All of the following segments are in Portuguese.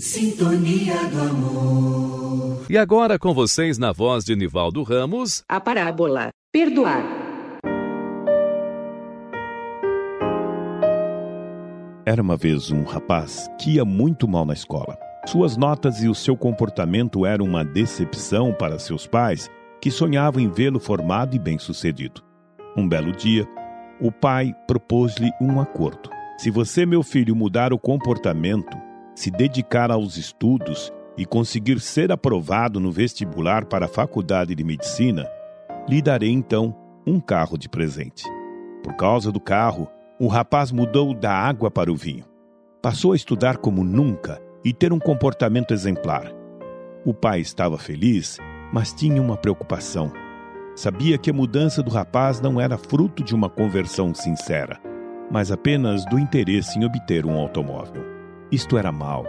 Sintonia do amor. E agora com vocês na voz de Nivaldo Ramos, a parábola Perdoar. Era uma vez um rapaz que ia muito mal na escola. Suas notas e o seu comportamento eram uma decepção para seus pais, que sonhavam em vê-lo formado e bem-sucedido. Um belo dia, o pai propôs-lhe um acordo. Se você, meu filho, mudar o comportamento, se dedicar aos estudos e conseguir ser aprovado no vestibular para a faculdade de medicina, lhe darei então um carro de presente. Por causa do carro, o rapaz mudou da água para o vinho. Passou a estudar como nunca e ter um comportamento exemplar. O pai estava feliz, mas tinha uma preocupação. Sabia que a mudança do rapaz não era fruto de uma conversão sincera, mas apenas do interesse em obter um automóvel. Isto era mal.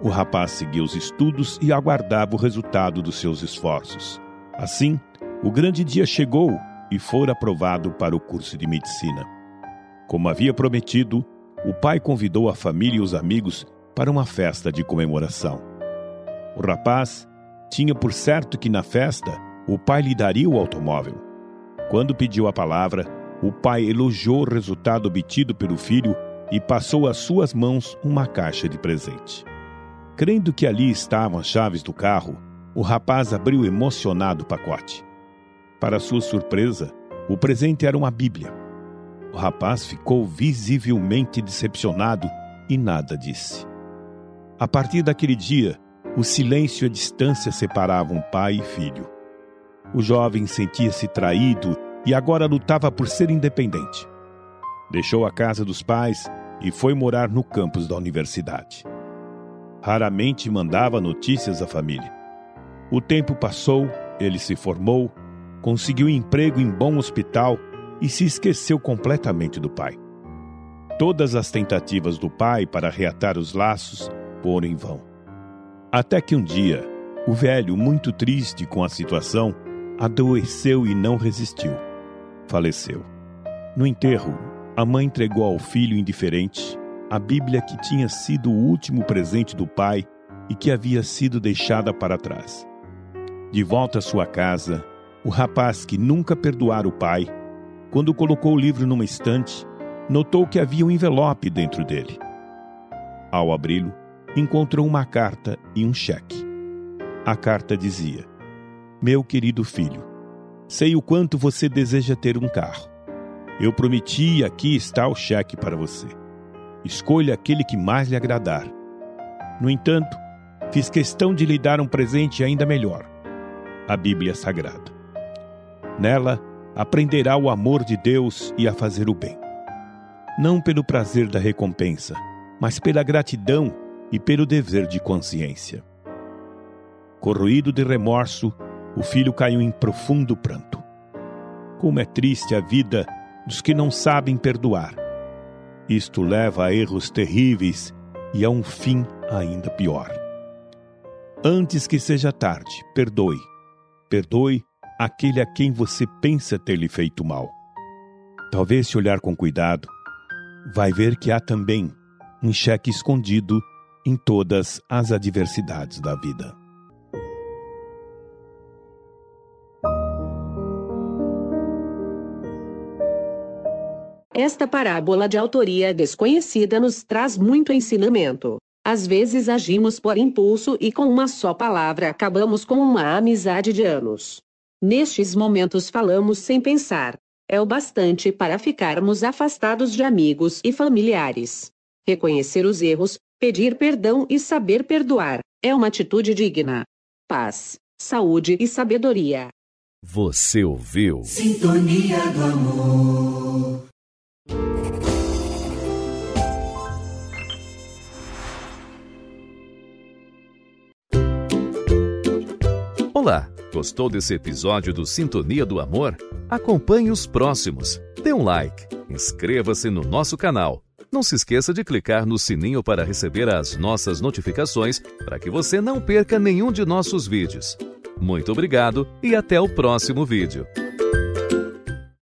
O rapaz seguia os estudos e aguardava o resultado dos seus esforços. Assim, o grande dia chegou e foi aprovado para o curso de medicina. Como havia prometido, o pai convidou a família e os amigos para uma festa de comemoração. O rapaz tinha por certo que na festa o pai lhe daria o automóvel. Quando pediu a palavra, o pai elogiou o resultado obtido pelo filho e passou às suas mãos uma caixa de presente. Crendo que ali estavam as chaves do carro, o rapaz abriu emocionado o pacote. Para sua surpresa, o presente era uma Bíblia. O rapaz ficou visivelmente decepcionado e nada disse. A partir daquele dia, o silêncio e a distância separavam pai e filho. O jovem sentia-se traído e agora lutava por ser independente. Deixou a casa dos pais e foi morar no campus da universidade. Raramente mandava notícias à família. O tempo passou, ele se formou, conseguiu emprego em bom hospital e se esqueceu completamente do pai. Todas as tentativas do pai para reatar os laços foram em vão. Até que um dia, o velho, muito triste com a situação, adoeceu e não resistiu. Faleceu. No enterro, a mãe entregou ao filho indiferente a Bíblia que tinha sido o último presente do pai e que havia sido deixada para trás. De volta à sua casa, o rapaz que nunca perdoara o pai, quando colocou o livro numa estante, notou que havia um envelope dentro dele. Ao abri-lo, encontrou uma carta e um cheque. A carta dizia: Meu querido filho, sei o quanto você deseja ter um carro. Eu prometi e aqui está o cheque para você. Escolha aquele que mais lhe agradar. No entanto, fiz questão de lhe dar um presente ainda melhor: a Bíblia Sagrada. Nela, aprenderá o amor de Deus e a fazer o bem. Não pelo prazer da recompensa, mas pela gratidão e pelo dever de consciência. Corroído de remorso, o filho caiu em profundo pranto. Como é triste a vida dos que não sabem perdoar. Isto leva a erros terríveis e a um fim ainda pior. Antes que seja tarde, perdoe. Perdoe aquele a quem você pensa ter lhe feito mal. Talvez se olhar com cuidado, vai ver que há também um cheque escondido em todas as adversidades da vida. Esta parábola de autoria desconhecida nos traz muito ensinamento. Às vezes agimos por impulso e com uma só palavra acabamos com uma amizade de anos. Nestes momentos falamos sem pensar. É o bastante para ficarmos afastados de amigos e familiares. Reconhecer os erros, pedir perdão e saber perdoar é uma atitude digna. Paz, saúde e sabedoria. Você ouviu? Sintonia do amor. Olá, gostou desse episódio do Sintonia do Amor? Acompanhe os próximos. Dê um like, inscreva-se no nosso canal. Não se esqueça de clicar no sininho para receber as nossas notificações para que você não perca nenhum de nossos vídeos. Muito obrigado e até o próximo vídeo.